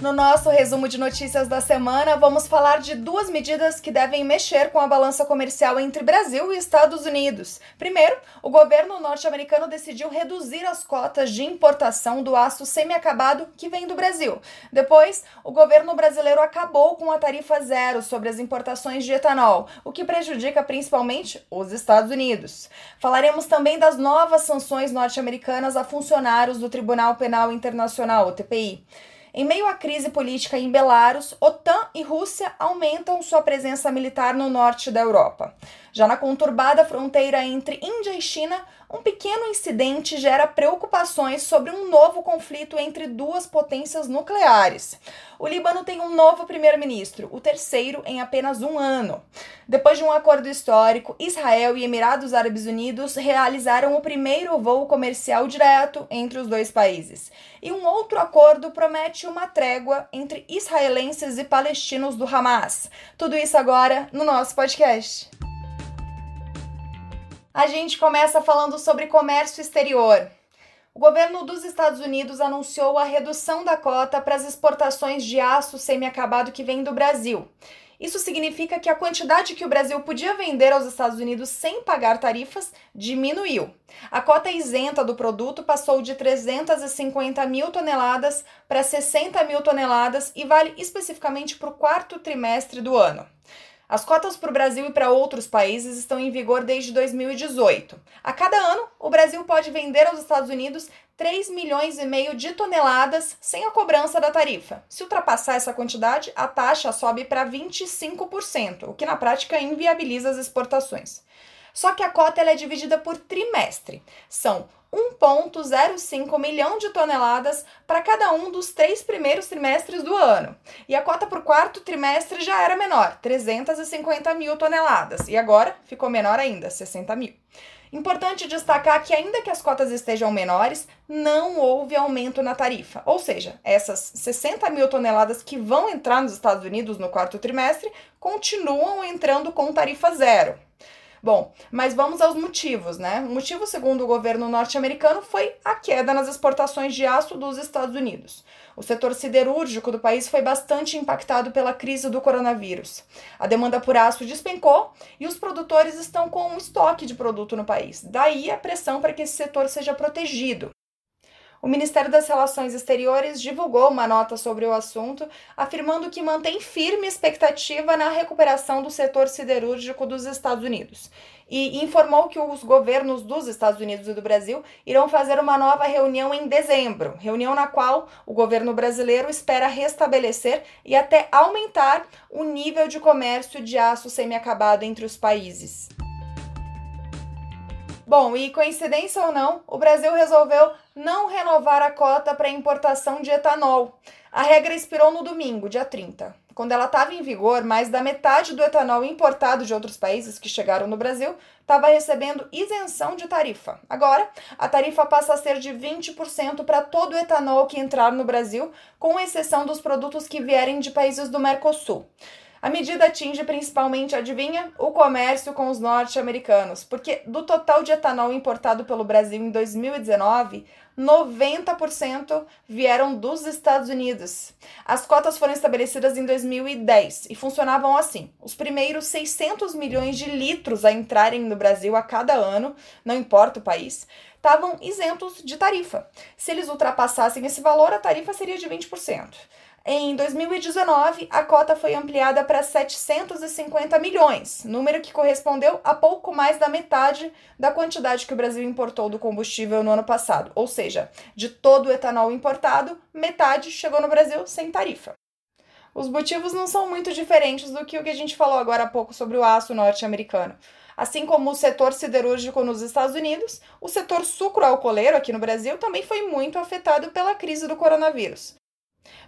No nosso resumo de notícias da semana, vamos falar de duas medidas que devem mexer com a balança comercial entre Brasil e Estados Unidos. Primeiro, o governo norte-americano decidiu reduzir as cotas de importação do aço semi-acabado que vem do Brasil. Depois, o governo brasileiro acabou com a tarifa zero sobre as importações de etanol, o que prejudica principalmente os Estados Unidos. Falaremos também das novas sanções norte-americanas a funcionários do Tribunal Penal Internacional, o TPI. Em meio à crise política em Belarus, OTAN e Rússia aumentam sua presença militar no norte da Europa. Já na conturbada fronteira entre Índia e China, um pequeno incidente gera preocupações sobre um novo conflito entre duas potências nucleares. O Líbano tem um novo primeiro-ministro, o terceiro em apenas um ano. Depois de um acordo histórico, Israel e Emirados Árabes Unidos realizaram o primeiro voo comercial direto entre os dois países. E um outro acordo promete uma trégua entre israelenses e palestinos do Hamas. Tudo isso agora no nosso podcast. A gente começa falando sobre comércio exterior. O governo dos Estados Unidos anunciou a redução da cota para as exportações de aço semi-acabado que vem do Brasil. Isso significa que a quantidade que o Brasil podia vender aos Estados Unidos sem pagar tarifas diminuiu. A cota isenta do produto passou de 350 mil toneladas para 60 mil toneladas e vale especificamente para o quarto trimestre do ano. As cotas para o Brasil e para outros países estão em vigor desde 2018. A cada ano, o Brasil pode vender aos Estados Unidos 3 milhões e meio de toneladas sem a cobrança da tarifa. Se ultrapassar essa quantidade, a taxa sobe para 25%, o que na prática inviabiliza as exportações. Só que a cota é dividida por trimestre. São 1,05 milhão de toneladas para cada um dos três primeiros trimestres do ano. E a cota para o quarto trimestre já era menor, 350 mil toneladas. E agora ficou menor ainda, 60 mil. Importante destacar que, ainda que as cotas estejam menores, não houve aumento na tarifa. Ou seja, essas 60 mil toneladas que vão entrar nos Estados Unidos no quarto trimestre continuam entrando com tarifa zero. Bom, mas vamos aos motivos, né? O motivo, segundo o governo norte-americano, foi a queda nas exportações de aço dos Estados Unidos. O setor siderúrgico do país foi bastante impactado pela crise do coronavírus. A demanda por aço despencou e os produtores estão com um estoque de produto no país. Daí a pressão para que esse setor seja protegido. O Ministério das Relações Exteriores divulgou uma nota sobre o assunto, afirmando que mantém firme expectativa na recuperação do setor siderúrgico dos Estados Unidos e informou que os governos dos Estados Unidos e do Brasil irão fazer uma nova reunião em dezembro, reunião na qual o governo brasileiro espera restabelecer e até aumentar o nível de comércio de aço semi-acabado entre os países. Bom, e coincidência ou não, o Brasil resolveu não renovar a cota para importação de etanol. A regra expirou no domingo, dia 30. Quando ela estava em vigor, mais da metade do etanol importado de outros países que chegaram no Brasil estava recebendo isenção de tarifa. Agora, a tarifa passa a ser de 20% para todo o etanol que entrar no Brasil, com exceção dos produtos que vierem de países do Mercosul. A medida atinge principalmente, adivinha, o comércio com os norte-americanos, porque do total de etanol importado pelo Brasil em 2019, 90% vieram dos Estados Unidos. As cotas foram estabelecidas em 2010 e funcionavam assim: os primeiros 600 milhões de litros a entrarem no Brasil a cada ano, não importa o país, estavam isentos de tarifa. Se eles ultrapassassem esse valor, a tarifa seria de 20%. Em 2019, a cota foi ampliada para 750 milhões, número que correspondeu a pouco mais da metade da quantidade que o Brasil importou do combustível no ano passado. Ou seja, de todo o etanol importado, metade chegou no Brasil sem tarifa. Os motivos não são muito diferentes do que o que a gente falou agora há pouco sobre o aço norte-americano. Assim como o setor siderúrgico nos Estados Unidos, o setor sucroalcooleiro aqui no Brasil também foi muito afetado pela crise do coronavírus.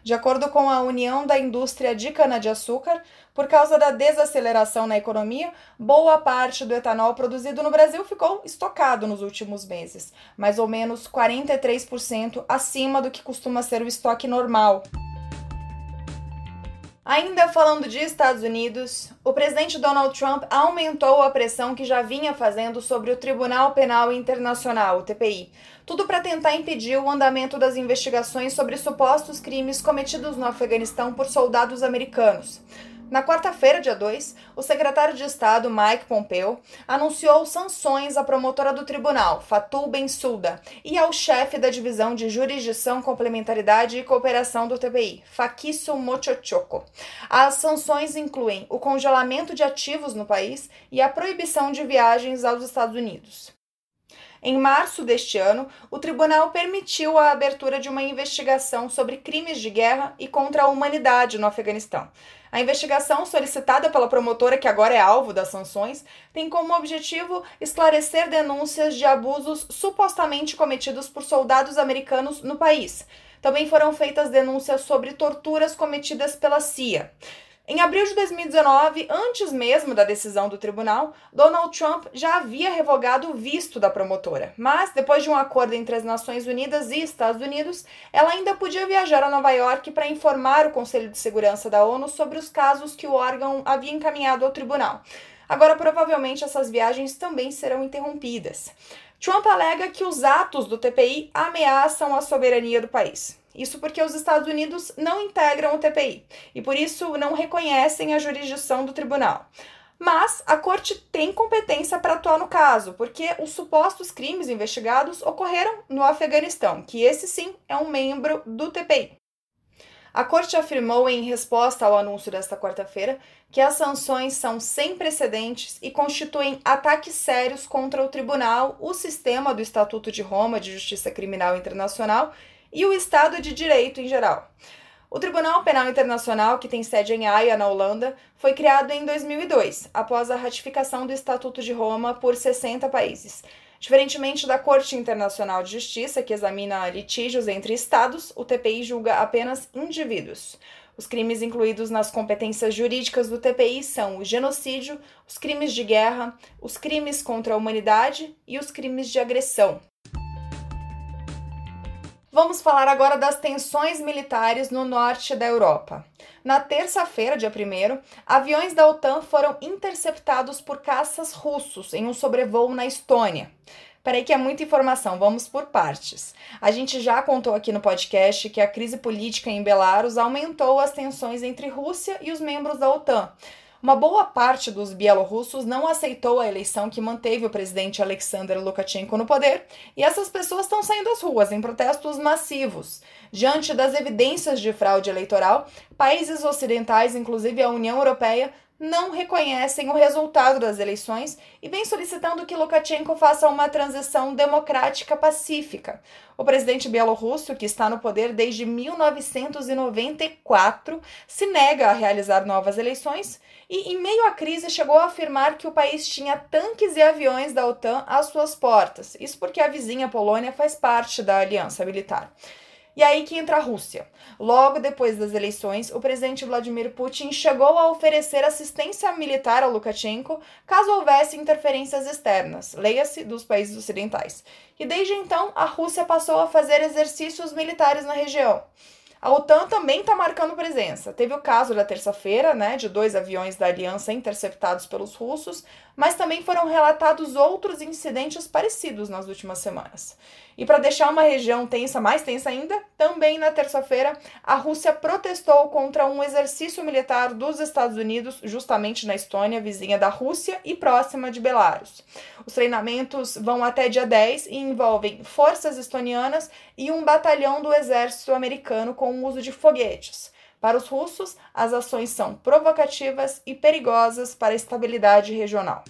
De acordo com a União da Indústria de Cana-de-Açúcar, por causa da desaceleração na economia, boa parte do etanol produzido no Brasil ficou estocado nos últimos meses, mais ou menos 43% acima do que costuma ser o estoque normal. Ainda falando de Estados Unidos, o presidente Donald Trump aumentou a pressão que já vinha fazendo sobre o Tribunal Penal Internacional, o TPI, tudo para tentar impedir o andamento das investigações sobre supostos crimes cometidos no Afeganistão por soldados americanos. Na quarta-feira, dia 2, o secretário de Estado, Mike Pompeo, anunciou sanções à promotora do tribunal, Fatou Bensouda, e ao chefe da divisão de jurisdição, complementaridade e cooperação do TPI, Fakiso Mochochoco. As sanções incluem o congelamento de ativos no país e a proibição de viagens aos Estados Unidos. Em março deste ano, o tribunal permitiu a abertura de uma investigação sobre crimes de guerra e contra a humanidade no Afeganistão. A investigação, solicitada pela promotora, que agora é alvo das sanções, tem como objetivo esclarecer denúncias de abusos supostamente cometidos por soldados americanos no país. Também foram feitas denúncias sobre torturas cometidas pela CIA. Em abril de 2019, antes mesmo da decisão do tribunal, Donald Trump já havia revogado o visto da promotora. Mas, depois de um acordo entre as Nações Unidas e Estados Unidos, ela ainda podia viajar a Nova York para informar o Conselho de Segurança da ONU sobre os casos que o órgão havia encaminhado ao tribunal. Agora, provavelmente, essas viagens também serão interrompidas. Trump alega que os atos do TPI ameaçam a soberania do país. Isso porque os Estados Unidos não integram o TPI e por isso não reconhecem a jurisdição do tribunal. Mas a corte tem competência para atuar no caso, porque os supostos crimes investigados ocorreram no Afeganistão, que esse sim é um membro do TPI. A corte afirmou em resposta ao anúncio desta quarta-feira que as sanções são sem precedentes e constituem ataques sérios contra o tribunal, o sistema do Estatuto de Roma de Justiça Criminal Internacional e o Estado de Direito em geral. O Tribunal Penal Internacional, que tem sede em Haia, na Holanda, foi criado em 2002, após a ratificação do Estatuto de Roma por 60 países. Diferentemente da Corte Internacional de Justiça, que examina litígios entre estados, o TPI julga apenas indivíduos. Os crimes incluídos nas competências jurídicas do TPI são o genocídio, os crimes de guerra, os crimes contra a humanidade e os crimes de agressão, Vamos falar agora das tensões militares no norte da Europa. Na terça-feira, dia 1, aviões da OTAN foram interceptados por caças russos em um sobrevoo na Estônia. Peraí que é muita informação, vamos por partes. A gente já contou aqui no podcast que a crise política em Belarus aumentou as tensões entre Rússia e os membros da OTAN. Uma boa parte dos bielorrussos não aceitou a eleição que manteve o presidente Alexander Lukashenko no poder, e essas pessoas estão saindo às ruas em protestos massivos. Diante das evidências de fraude eleitoral, países ocidentais, inclusive a União Europeia, não reconhecem o resultado das eleições e vem solicitando que Lukashenko faça uma transição democrática pacífica. O presidente bielorrusso, que está no poder desde 1994, se nega a realizar novas eleições e, em meio à crise, chegou a afirmar que o país tinha tanques e aviões da OTAN às suas portas. Isso porque a vizinha Polônia faz parte da aliança militar. E aí que entra a Rússia. Logo depois das eleições, o presidente Vladimir Putin chegou a oferecer assistência militar a Lukashenko caso houvesse interferências externas, leia-se dos países ocidentais. E desde então, a Rússia passou a fazer exercícios militares na região. A OTAN também está marcando presença. Teve o caso da terça-feira, né, de dois aviões da aliança interceptados pelos russos, mas também foram relatados outros incidentes parecidos nas últimas semanas. E para deixar uma região tensa, mais tensa ainda, também na terça-feira, a Rússia protestou contra um exercício militar dos Estados Unidos, justamente na Estônia, vizinha da Rússia e próxima de Belarus. Os treinamentos vão até dia 10 e envolvem forças estonianas e um batalhão do exército americano com o uso de foguetes. Para os russos, as ações são provocativas e perigosas para a estabilidade regional.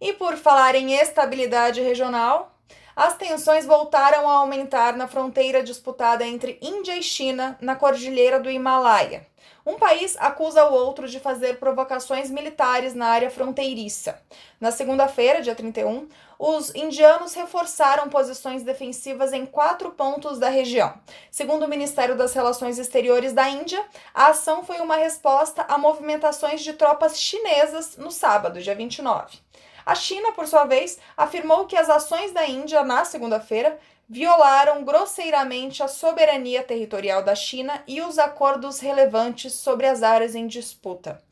E por falar em estabilidade regional, as tensões voltaram a aumentar na fronteira disputada entre Índia e China na cordilheira do Himalaia. Um país acusa o outro de fazer provocações militares na área fronteiriça. Na segunda-feira, dia 31, os indianos reforçaram posições defensivas em quatro pontos da região. Segundo o Ministério das Relações Exteriores da Índia, a ação foi uma resposta a movimentações de tropas chinesas no sábado, dia 29. A China, por sua vez, afirmou que as ações da Índia na segunda-feira violaram grosseiramente a soberania territorial da China e os acordos relevantes sobre as áreas em disputa.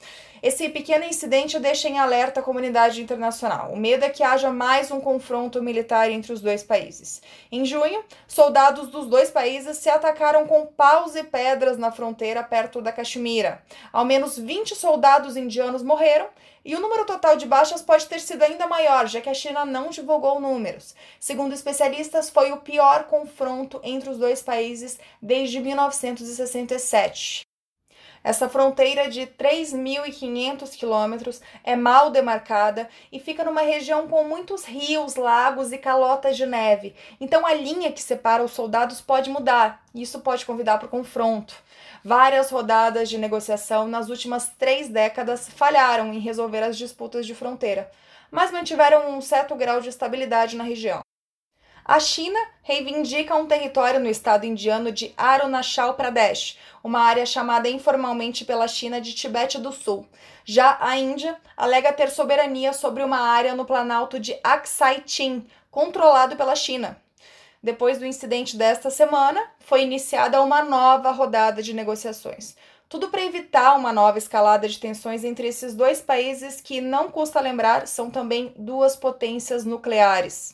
Esse pequeno incidente deixa em alerta a comunidade internacional. O medo é que haja mais um confronto militar entre os dois países. Em junho, soldados dos dois países se atacaram com paus e pedras na fronteira perto da Caxemira. Ao menos 20 soldados indianos morreram e o número total de baixas pode ter sido ainda maior, já que a China não divulgou números. Segundo especialistas, foi o pior confronto entre os dois países desde 1967. Essa fronteira de 3.500 quilômetros é mal demarcada e fica numa região com muitos rios, lagos e calotas de neve. Então a linha que separa os soldados pode mudar e isso pode convidar para o confronto. Várias rodadas de negociação nas últimas três décadas falharam em resolver as disputas de fronteira, mas mantiveram um certo grau de estabilidade na região. A China reivindica um território no estado indiano de Arunachal Pradesh, uma área chamada informalmente pela China de Tibete do Sul. Já a Índia alega ter soberania sobre uma área no planalto de Aksai Chin, controlado pela China. Depois do incidente desta semana, foi iniciada uma nova rodada de negociações. Tudo para evitar uma nova escalada de tensões entre esses dois países que, não custa lembrar, são também duas potências nucleares.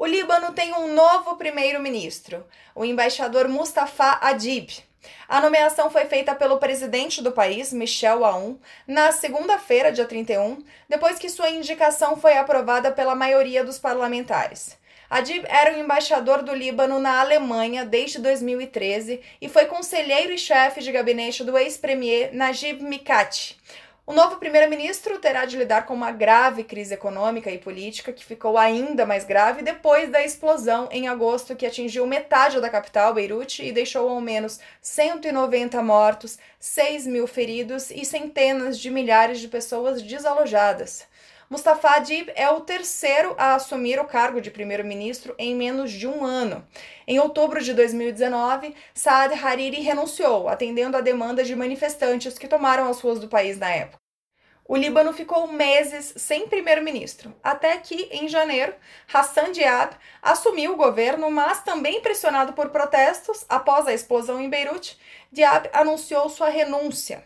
O Líbano tem um novo primeiro-ministro, o embaixador Mustafa Adib. A nomeação foi feita pelo presidente do país, Michel Aoun, na segunda-feira, dia 31, depois que sua indicação foi aprovada pela maioria dos parlamentares. Adib era o embaixador do Líbano na Alemanha desde 2013 e foi conselheiro e chefe de gabinete do ex-premier Najib Mikati. O novo primeiro-ministro terá de lidar com uma grave crise econômica e política que ficou ainda mais grave depois da explosão em agosto que atingiu metade da capital, Beirute, e deixou ao menos 190 mortos, 6 mil feridos e centenas de milhares de pessoas desalojadas. Mustafa Adib é o terceiro a assumir o cargo de primeiro-ministro em menos de um ano. Em outubro de 2019, Saad Hariri renunciou, atendendo a demanda de manifestantes que tomaram as ruas do país na época. O Líbano ficou meses sem primeiro-ministro, até que, em janeiro, Hassan Diab assumiu o governo, mas também pressionado por protestos após a explosão em Beirute, Diab anunciou sua renúncia.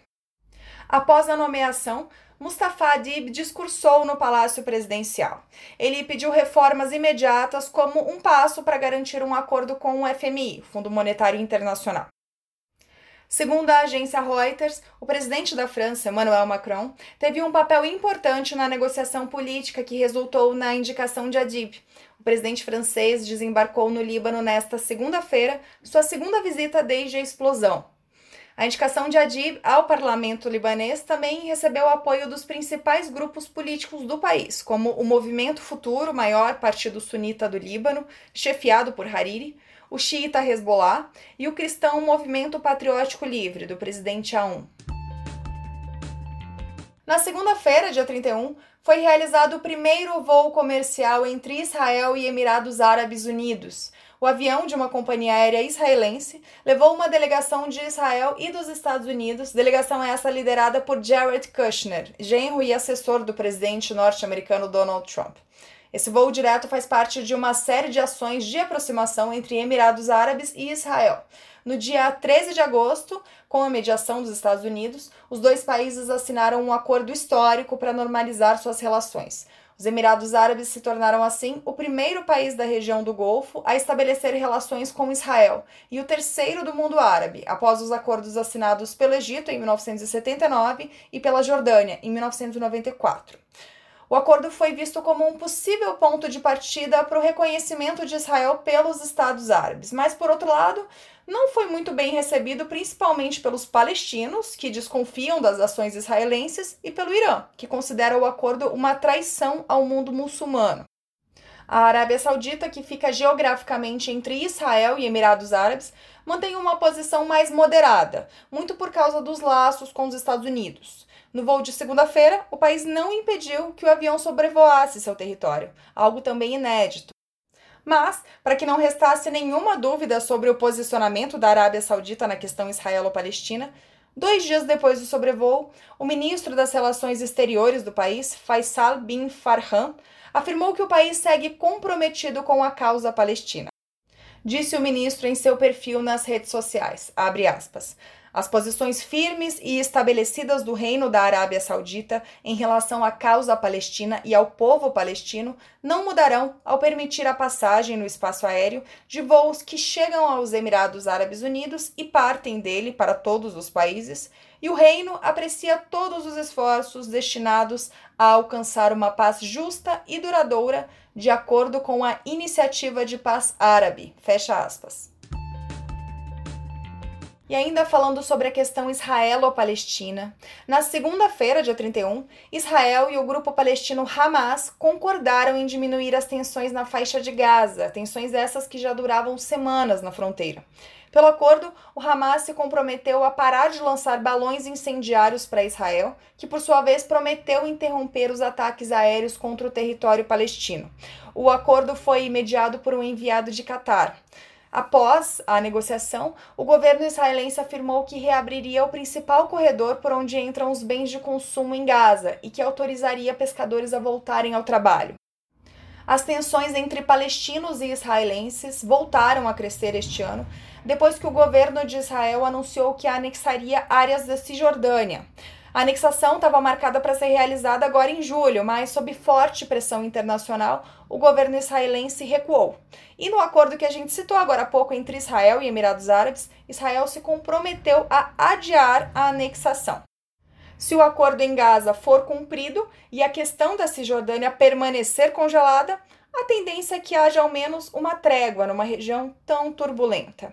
Após a nomeação, Mustafa Adib discursou no Palácio Presidencial. Ele pediu reformas imediatas como um passo para garantir um acordo com o FMI, Fundo Monetário Internacional. Segundo a agência Reuters, o presidente da França, Emmanuel Macron, teve um papel importante na negociação política que resultou na indicação de Adib. O presidente francês desembarcou no Líbano nesta segunda-feira, sua segunda visita desde a explosão. A indicação de Adib ao parlamento libanês também recebeu apoio dos principais grupos políticos do país, como o Movimento Futuro, maior partido sunita do Líbano, chefiado por Hariri, o xiita Hezbollah e o cristão Movimento Patriótico Livre, do presidente Aoun. Na segunda-feira, dia 31, foi realizado o primeiro voo comercial entre Israel e Emirados Árabes Unidos o avião de uma companhia aérea israelense levou uma delegação de Israel e dos Estados Unidos, delegação essa liderada por Jared Kushner, genro e assessor do presidente norte-americano Donald Trump. Esse voo direto faz parte de uma série de ações de aproximação entre Emirados Árabes e Israel. No dia 13 de agosto, com a mediação dos Estados Unidos, os dois países assinaram um acordo histórico para normalizar suas relações. Os Emirados Árabes se tornaram, assim, o primeiro país da região do Golfo a estabelecer relações com Israel e o terceiro do mundo árabe, após os acordos assinados pelo Egito em 1979 e pela Jordânia em 1994. O acordo foi visto como um possível ponto de partida para o reconhecimento de Israel pelos Estados Árabes, mas, por outro lado, não foi muito bem recebido principalmente pelos palestinos, que desconfiam das ações israelenses, e pelo Irã, que considera o acordo uma traição ao mundo muçulmano. A Arábia Saudita, que fica geograficamente entre Israel e Emirados Árabes, mantém uma posição mais moderada, muito por causa dos laços com os Estados Unidos. No voo de segunda-feira, o país não impediu que o avião sobrevoasse seu território, algo também inédito. Mas, para que não restasse nenhuma dúvida sobre o posicionamento da Arábia Saudita na questão israelo-palestina, dois dias depois do sobrevoo, o ministro das Relações Exteriores do país, Faisal bin Farhan, afirmou que o país segue comprometido com a causa palestina. Disse o ministro em seu perfil nas redes sociais, aspas, as posições firmes e estabelecidas do Reino da Arábia Saudita em relação à causa palestina e ao povo palestino não mudarão ao permitir a passagem no espaço aéreo de voos que chegam aos Emirados Árabes Unidos e partem dele para todos os países, e o Reino aprecia todos os esforços destinados a alcançar uma paz justa e duradoura de acordo com a Iniciativa de Paz Árabe. Fecha aspas. E ainda falando sobre a questão israelo-palestina, na segunda-feira, dia 31, Israel e o grupo palestino Hamas concordaram em diminuir as tensões na faixa de Gaza, tensões essas que já duravam semanas na fronteira. Pelo acordo, o Hamas se comprometeu a parar de lançar balões incendiários para Israel, que por sua vez prometeu interromper os ataques aéreos contra o território palestino. O acordo foi mediado por um enviado de Catar. Após a negociação, o governo israelense afirmou que reabriria o principal corredor por onde entram os bens de consumo em Gaza e que autorizaria pescadores a voltarem ao trabalho. As tensões entre palestinos e israelenses voltaram a crescer este ano, depois que o governo de Israel anunciou que anexaria áreas da Cisjordânia. A anexação estava marcada para ser realizada agora em julho, mas sob forte pressão internacional, o governo israelense recuou. E no acordo que a gente citou agora há pouco entre Israel e Emirados Árabes, Israel se comprometeu a adiar a anexação. Se o acordo em Gaza for cumprido e a questão da Cisjordânia permanecer congelada, a tendência é que haja ao menos uma trégua numa região tão turbulenta.